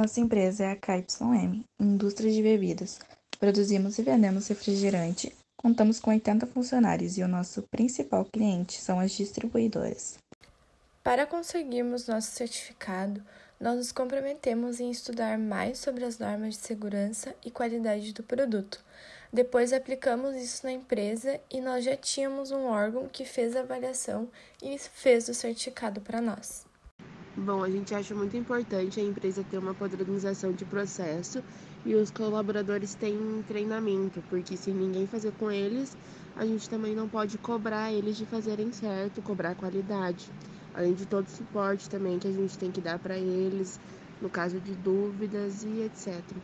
Nossa empresa é a KYM, Indústria de Bebidas. Produzimos e vendemos refrigerante. Contamos com 80 funcionários e o nosso principal cliente são as distribuidoras. Para conseguirmos nosso certificado, nós nos comprometemos em estudar mais sobre as normas de segurança e qualidade do produto. Depois aplicamos isso na empresa e nós já tínhamos um órgão que fez a avaliação e fez o certificado para nós. Bom, a gente acha muito importante a empresa ter uma padronização de processo e os colaboradores têm treinamento, porque se ninguém fazer com eles, a gente também não pode cobrar eles de fazerem certo, cobrar qualidade. Além de todo o suporte também que a gente tem que dar para eles no caso de dúvidas e etc.